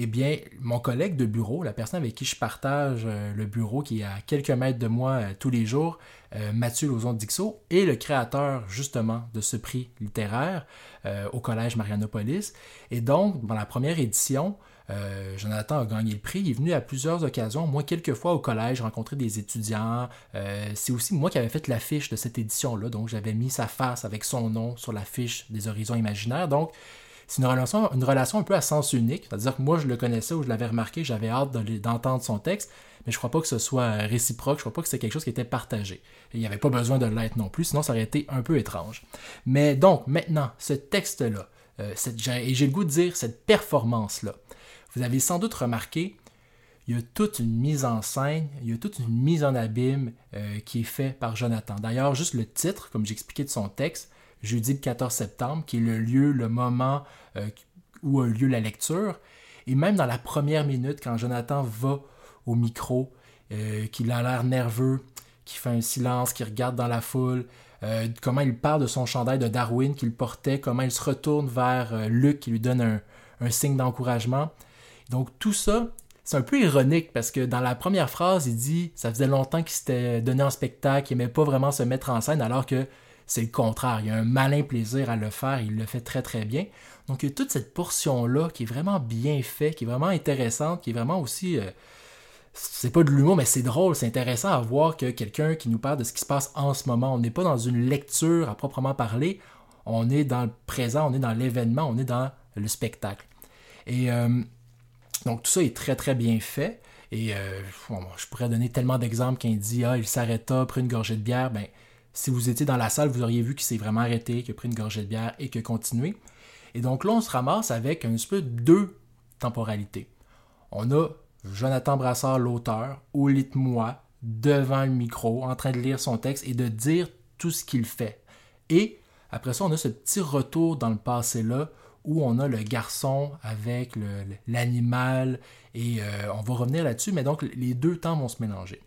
Eh bien, mon collègue de bureau, la personne avec qui je partage euh, le bureau, qui est à quelques mètres de moi euh, tous les jours, euh, Mathieu Lauzon-Dixot, est le créateur justement de ce prix littéraire au Collège Marianopolis. Et donc, dans la première édition, Jonathan a gagné le prix. Il est venu à plusieurs occasions, moi quelques fois au collège, rencontrer des étudiants. C'est aussi moi qui avais fait l'affiche de cette édition-là, donc j'avais mis sa face avec son nom sur l'affiche des Horizons Imaginaires. Donc, c'est une relation, une relation un peu à sens unique, c'est-à-dire que moi je le connaissais ou je l'avais remarqué, j'avais hâte d'entendre son texte, mais je crois pas que ce soit euh, réciproque, je crois pas que c'est quelque chose qui était partagé. Il n'y avait pas besoin de l'être non plus, sinon ça aurait été un peu étrange. Mais donc, maintenant, ce texte-là, euh, et j'ai le goût de dire cette performance-là, vous avez sans doute remarqué, il y a toute une mise en scène, il y a toute une mise en abîme euh, qui est faite par Jonathan. D'ailleurs, juste le titre, comme j'expliquais de son texte, jeudi le 14 septembre, qui est le lieu, le moment euh, où a lieu la lecture. Et même dans la première minute, quand Jonathan va au micro, euh, qu'il a l'air nerveux, qui fait un silence, qui regarde dans la foule, euh, comment il parle de son chandail de Darwin qu'il portait, comment il se retourne vers Luc qui lui donne un, un signe d'encouragement. Donc tout ça, c'est un peu ironique parce que dans la première phrase, il dit ça faisait longtemps qu'il s'était donné en spectacle, il n'aimait pas vraiment se mettre en scène, alors que c'est le contraire. Il y a un malin plaisir à le faire, il le fait très très bien. Donc il y a toute cette portion-là qui est vraiment bien faite, qui est vraiment intéressante, qui est vraiment aussi... euh, c'est pas de l'humour, mais c'est drôle, c'est intéressant à voir que quelqu'un qui nous parle de ce qui se passe en ce moment, on n'est pas dans une lecture à proprement parler, on est dans le présent, on est dans l'événement, on est dans le spectacle. Et euh, donc tout ça est très très bien fait. Et euh, je pourrais donner tellement d'exemples il dit Ah, il s'arrêta, prit une gorgée de bière. Ben, si vous étiez dans la salle, vous auriez vu qu'il s'est vraiment arrêté, qu'il a pris une gorgée de bière et qu'il a continué. Et donc là, on se ramasse avec un petit peu deux temporalités. On a Jonathan Brassard, l'auteur, au lit de moi, devant le micro, en train de lire son texte et de dire tout ce qu'il fait. Et après ça, on a ce petit retour dans le passé-là où on a le garçon avec l'animal et euh, on va revenir là-dessus, mais donc les deux temps vont se mélanger.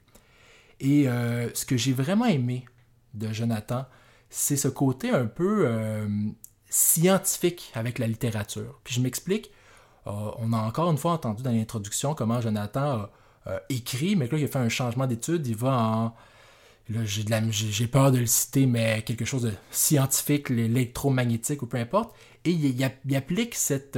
Et euh, ce que j'ai vraiment aimé de Jonathan, c'est ce côté un peu euh, scientifique avec la littérature. Puis je m'explique, euh, on a encore une fois entendu dans l'introduction comment Jonathan a euh, écrit, mais là il a fait un changement d'étude, il va en... Là, j'ai, peur de le citer, mais quelque chose de scientifique, l'électromagnétique ou peu importe. Et il, applique cette,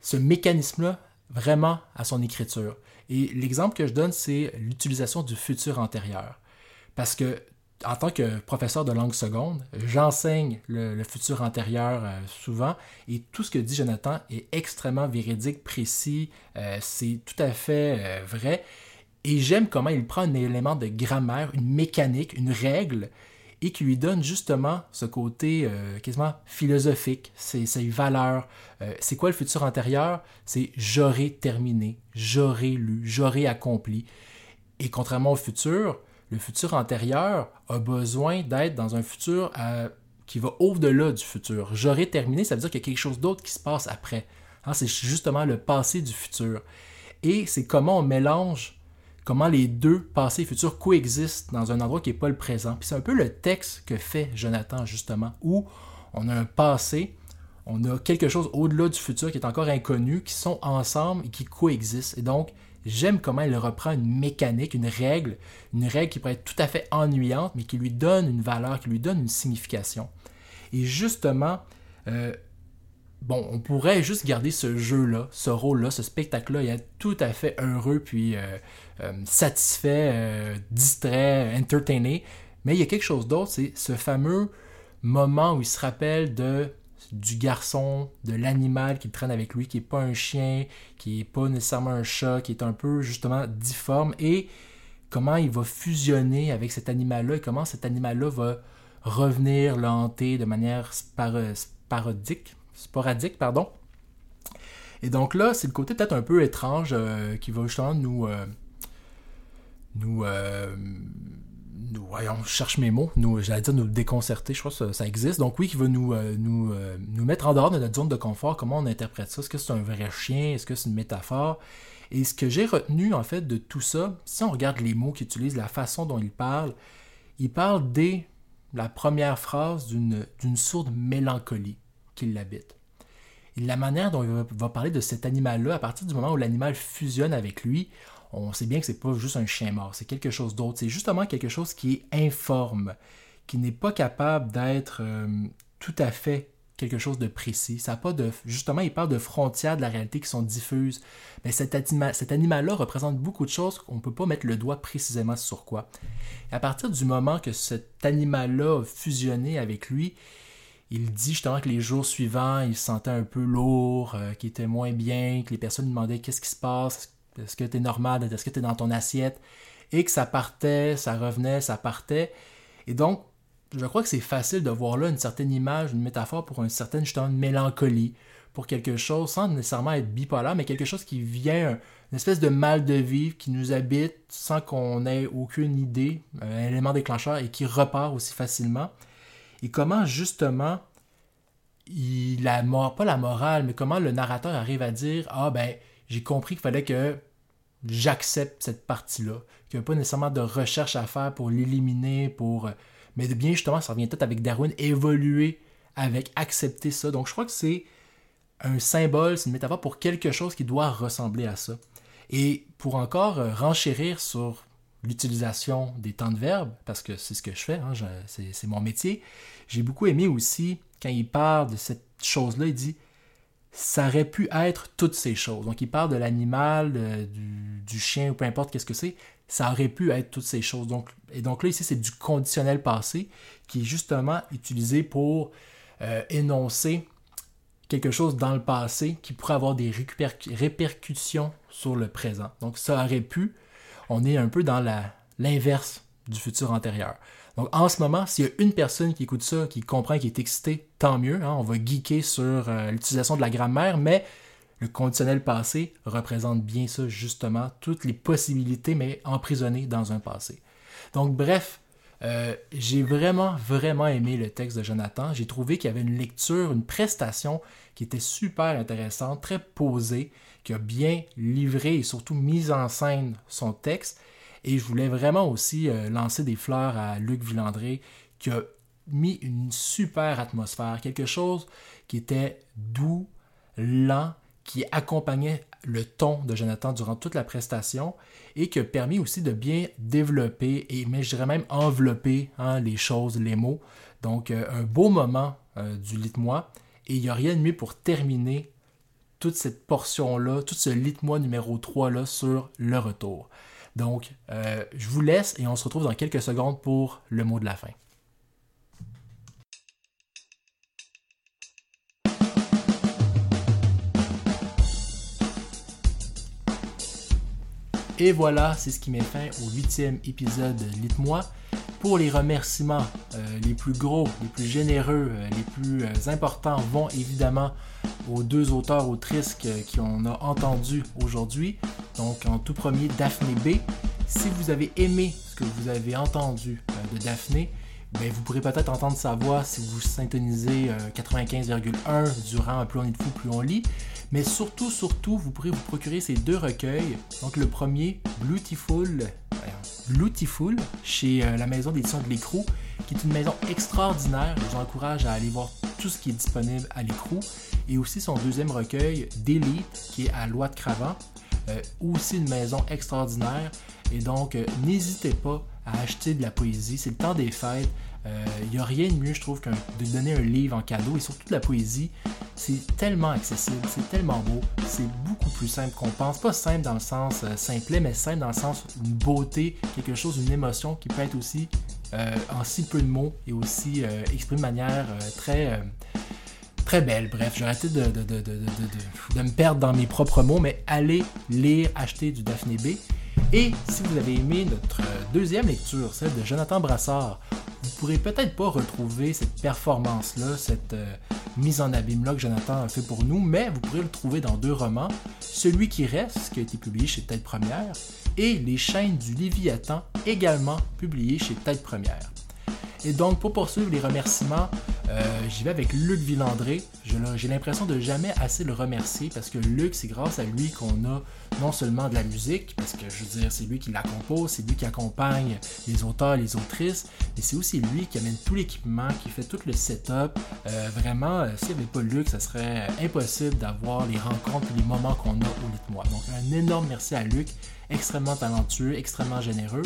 ce mécanisme-là vraiment à son écriture. Et l'exemple que je donne, c'est l'utilisation du futur antérieur. Parce que en tant que professeur de langue seconde, j'enseigne le, futur antérieur euh, souvent et tout ce que dit Jonathan est extrêmement véridique, précis, euh, c'est tout à fait euh, vrai. Et j'aime comment il prend un élément de grammaire, une mécanique, une règle, et qui lui donne justement ce côté quasiment philosophique, ses, ses valeurs. c'est quoi le futur antérieur? C'est j'aurai terminé, j'aurai lu, j'aurai accompli. Et contrairement au futur, le futur antérieur a besoin d'être dans un futur euh, qui va au-delà du futur. J'aurai terminé, ça veut dire qu'il y a quelque chose d'autre qui se passe après. Hein, c'est justement le passé du futur. Et c'est comment on mélange, comment les deux passés et futurs coexistent dans un endroit qui n'est pas le présent. Puis c'est un peu le texte que fait Jonathan, justement, où on a un passé, on a quelque chose au-delà du futur qui est encore inconnu, qui sont ensemble et qui coexistent. Et donc, J'aime comment il reprend une mécanique, une règle, une règle qui pourrait être tout à fait ennuyante, mais qui lui donne une valeur, qui lui donne une signification. Et justement, euh, bon, on pourrait juste garder ce jeu-là, ce rôle-là, ce spectacle-là, et être tout à fait heureux, puis euh, euh, satisfait, distrait, entertainé. Mais il y a quelque chose d'autre, c'est ce fameux moment où il se rappelle de du garçon, de l'animal qui traîne avec lui, qui n'est pas un chien, qui n'est pas nécessairement un chat, qui est un peu justement difforme, et comment il va fusionner avec cet animal-là, et comment cet animal-là va revenir le hanter de manière sporadique, sporadique pardon. Et donc là, c'est le côté peut-être un peu étrange euh, qui va justement nous, euh, nous euh, nous, voyons, je cherche mes mots, nous, j'allais dire nous déconcerter, je crois que ça, existe. Donc oui, qui va nous, euh, nous, euh, nous mettre en dehors de notre zone de confort, comment on interprète ça, est-ce que c'est un vrai chien, est-ce que c'est une métaphore? Et ce que j'ai retenu en fait de tout ça, si on regarde les mots qu'il utilise, la façon dont il parle, il parle dès la première phrase d'une sourde mélancolie qui l'habite. La manière dont il va parler de cet animal-là, à partir du moment où l'animal fusionne avec lui, on sait bien que c'est pas juste un chien mort, c'est quelque chose d'autre. C'est justement quelque chose qui est informe, qui n'est pas capable d'être euh, tout à fait quelque chose de précis. Ça pas de, justement, il parle de frontières de la réalité qui sont diffuses. Mais cet, cet animal-là représente beaucoup de choses qu'on ne peut pas mettre le doigt précisément sur quoi. À partir du moment que cet animal-là a fusionné avec lui, il dit justement que les jours suivants, il se sentait un peu lourd, euh, qu'il était moins bien, que les personnes demandaient qu'est-ce qui se passe, est-ce que tu es normal? Est-ce que tu es dans ton assiette? Et que ça partait, ça revenait, ça partait. Et donc, je crois que c'est facile de voir là une certaine image, une métaphore pour une certaine justement mélancolie, pour quelque chose sans nécessairement être bipolaire, mais quelque chose qui vient, une espèce de mal de vivre qui nous habite sans qu'on ait aucune idée, un élément déclencheur et qui repart aussi facilement. Et comment justement, il a pas la morale, mais comment le narrateur arrive à dire ah ben j'ai compris qu'il fallait que j'accepte cette partie-là, qu'il n'y a pas nécessairement de recherche à faire pour l'éliminer, pour... Euh, mais bien justement, ça revient peut-être avec Darwin, évoluer avec, accepter ça. Donc je crois que c'est un symbole, c'est une métaphore pour quelque chose qui doit ressembler à ça. Et pour encore euh, renchérir sur l'utilisation des temps de verbe, parce que c'est ce que je fais, hein, c'est mon métier, j'ai beaucoup aimé aussi quand il parle de cette chose-là, il dit ça aurait pu être toutes ces choses. Donc, il parle de l'animal, du, chien ou peu importe qu'est-ce que c'est. Ça aurait pu être toutes ces choses. Et donc là, ici, c'est du conditionnel passé qui est justement utilisé pour euh, énoncer quelque chose dans le passé qui pourrait avoir des répercussions sur le présent. Donc, ça aurait pu. On est un peu dans l'inverse du futur antérieur. Donc en ce moment, s'il y a une personne qui écoute ça, qui comprend, qui est excité, tant mieux. Hein, on va geeker sur euh, l'utilisation de la grammaire, mais le conditionnel passé représente bien ça, justement, toutes les possibilités, mais emprisonnées dans un passé. Donc bref, euh, j'ai vraiment, vraiment aimé le texte de Jonathan. J'ai trouvé qu'il y avait une lecture, une prestation qui était super intéressante, très posée, qui a bien livré et surtout mis en scène son texte. Et je voulais vraiment aussi euh, lancer des fleurs à Luc Villandré qui a mis une super atmosphère, quelque chose qui était doux, lent, qui accompagnait le ton de Jonathan durant toute la prestation et qui a permis aussi de bien développer et, mais je dirais même envelopper hein, les choses, les mots. Donc, euh, un beau moment euh, du lit-moi. Et il n'y a rien de mieux pour terminer toute cette portion-là, tout ce lit-moi numéro 3-là sur le retour. Donc, euh, je vous laisse et on se retrouve dans quelques secondes pour le mot de la fin. Et voilà, c'est ce qui met fin au huitième épisode de Lite-moi. Pour les remerciements, euh, les plus gros, les plus généreux, euh, les plus euh, importants vont évidemment aux deux auteurs autrices qui on a entendu aujourd'hui. Donc en tout premier, Daphné B. Si vous avez aimé ce que vous avez entendu de Daphné, ben, vous pourrez peut-être entendre sa voix si vous syntonisez 95,1 durant Plus on est de fou, plus on lit. Mais surtout, surtout, vous pourrez vous procurer ces deux recueils. Donc le premier, Beautiful, Beautiful chez euh, la maison d'édition de l'écrou, qui est une maison extraordinaire. Je vous encourage à aller voir tout ce qui est disponible à l'écrou. Et aussi son deuxième recueil, Delete, qui est à Loi de Cravant. Euh, aussi une maison extraordinaire. Et donc, euh, n'hésitez pas à acheter de la poésie. C'est le temps des fêtes. Il n'y a rien de mieux, je trouve, que de donner un livre en cadeau. Et surtout de la poésie, c'est tellement accessible, c'est tellement beau, c'est beaucoup plus simple qu'on pense. Pas simple dans le sens euh, simplet, mais simple dans le sens une beauté, quelque chose, une émotion qui peut être aussi euh, en si peu de mots et aussi euh, exprimée de manière très, très belle. Bref, j'ai arrêté de, de, de, de, me perdre dans mes propres mots, mais allez lire, acheter du Daphné B. Et si vous avez aimé notre deuxième lecture, celle de Jonathan Brassard, vous pourrez peut-être pas retrouver cette performance-là, cette euh, mise en abîme-là que Jonathan a fait pour nous, mais vous pourrez le trouver dans deux romans. Celui qui reste, qui a été publié chez Tête Première, et Les chaînes du Léviathan, également publié chez Tête Première. Et donc, pour poursuivre les remerciements, euh, j'y vais avec Luc Villandré. J'ai l'impression de jamais assez le remercier parce que Luc, c'est grâce à lui qu'on a non seulement de la musique, parce que je veux dire, c'est lui qui la compose, c'est lui qui accompagne les auteurs, les autrices, mais c'est aussi lui qui amène tout l'équipement, qui fait tout le setup. Euh, vraiment, euh, s'il n'y avait pas Luc, ça serait impossible d'avoir les rencontres et les moments qu'on a au lit de moi. Donc, un énorme merci à Luc, extrêmement talentueux, extrêmement généreux.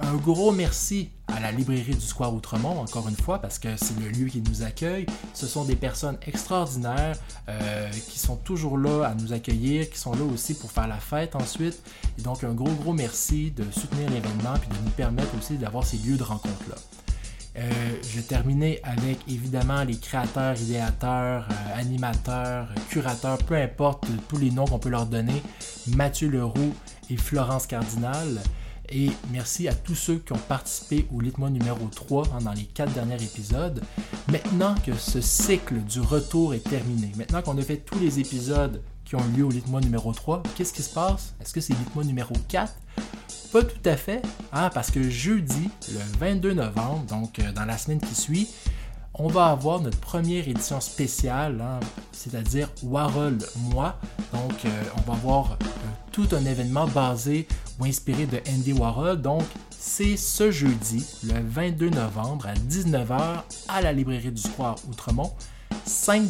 Un gros merci à la librairie du Square Outremont, encore une fois, parce que c'est le lieu qui nous accueille. Ce sont des personnes extraordinaires euh, qui sont toujours là à nous accueillir, qui sont là aussi pour faire la fête ensuite. Et donc, un gros, gros merci de soutenir l'événement et de nous permettre aussi d'avoir ces lieux de rencontre-là. Euh, je vais terminer avec évidemment les créateurs, idéateurs, euh, animateurs, curateurs, peu importe tous les noms qu'on peut leur donner, Mathieu Leroux et Florence Cardinal. Et merci à tous ceux qui ont participé au Litmo numéro 3 hein, dans les quatre derniers épisodes. Maintenant que ce cycle du retour est terminé, maintenant qu'on a fait tous les épisodes qui ont lieu au Litmo numéro 3, qu'est-ce qui se passe? Est-ce que c'est Litmo numéro 4? Pas tout à fait, hein, parce que jeudi, le 22 novembre, donc euh, dans la semaine qui suit, on va avoir notre première édition spéciale, hein, c'est-à-dire Warhol Moi. Donc, euh, on va avoir euh, tout un événement basé ou inspiré de Andy Warhol. Donc, c'est ce jeudi, le 22 novembre à 19h à la librairie du Square Outremont. 5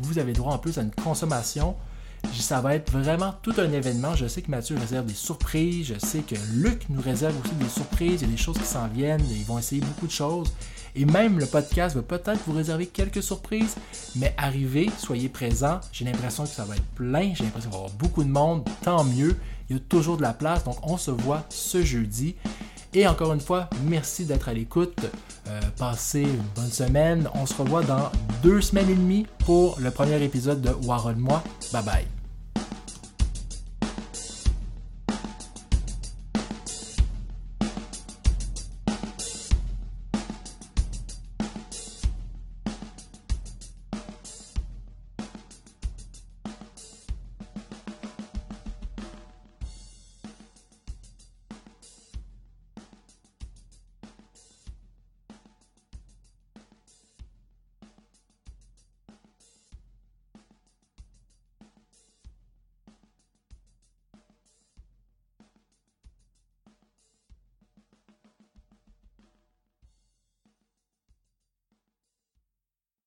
Vous avez droit en plus à une consommation ça va être vraiment tout un événement. Je sais que Mathieu réserve des surprises. Je sais que Luc nous réserve aussi des surprises. Il y a des choses qui s'en viennent. Ils vont essayer beaucoup de choses. Et même le podcast va peut-être vous réserver quelques surprises. Mais arrivez, soyez présents. J'ai l'impression que ça va être plein. J'ai l'impression qu'il va y avoir beaucoup de monde. Tant mieux. Il y a toujours de la place. Donc on se voit ce jeudi. Et encore une fois, merci d'être à l'écoute. Euh, passez une bonne semaine. On se revoit dans deux semaines et demie pour le premier épisode de Warren Moi. Bye bye.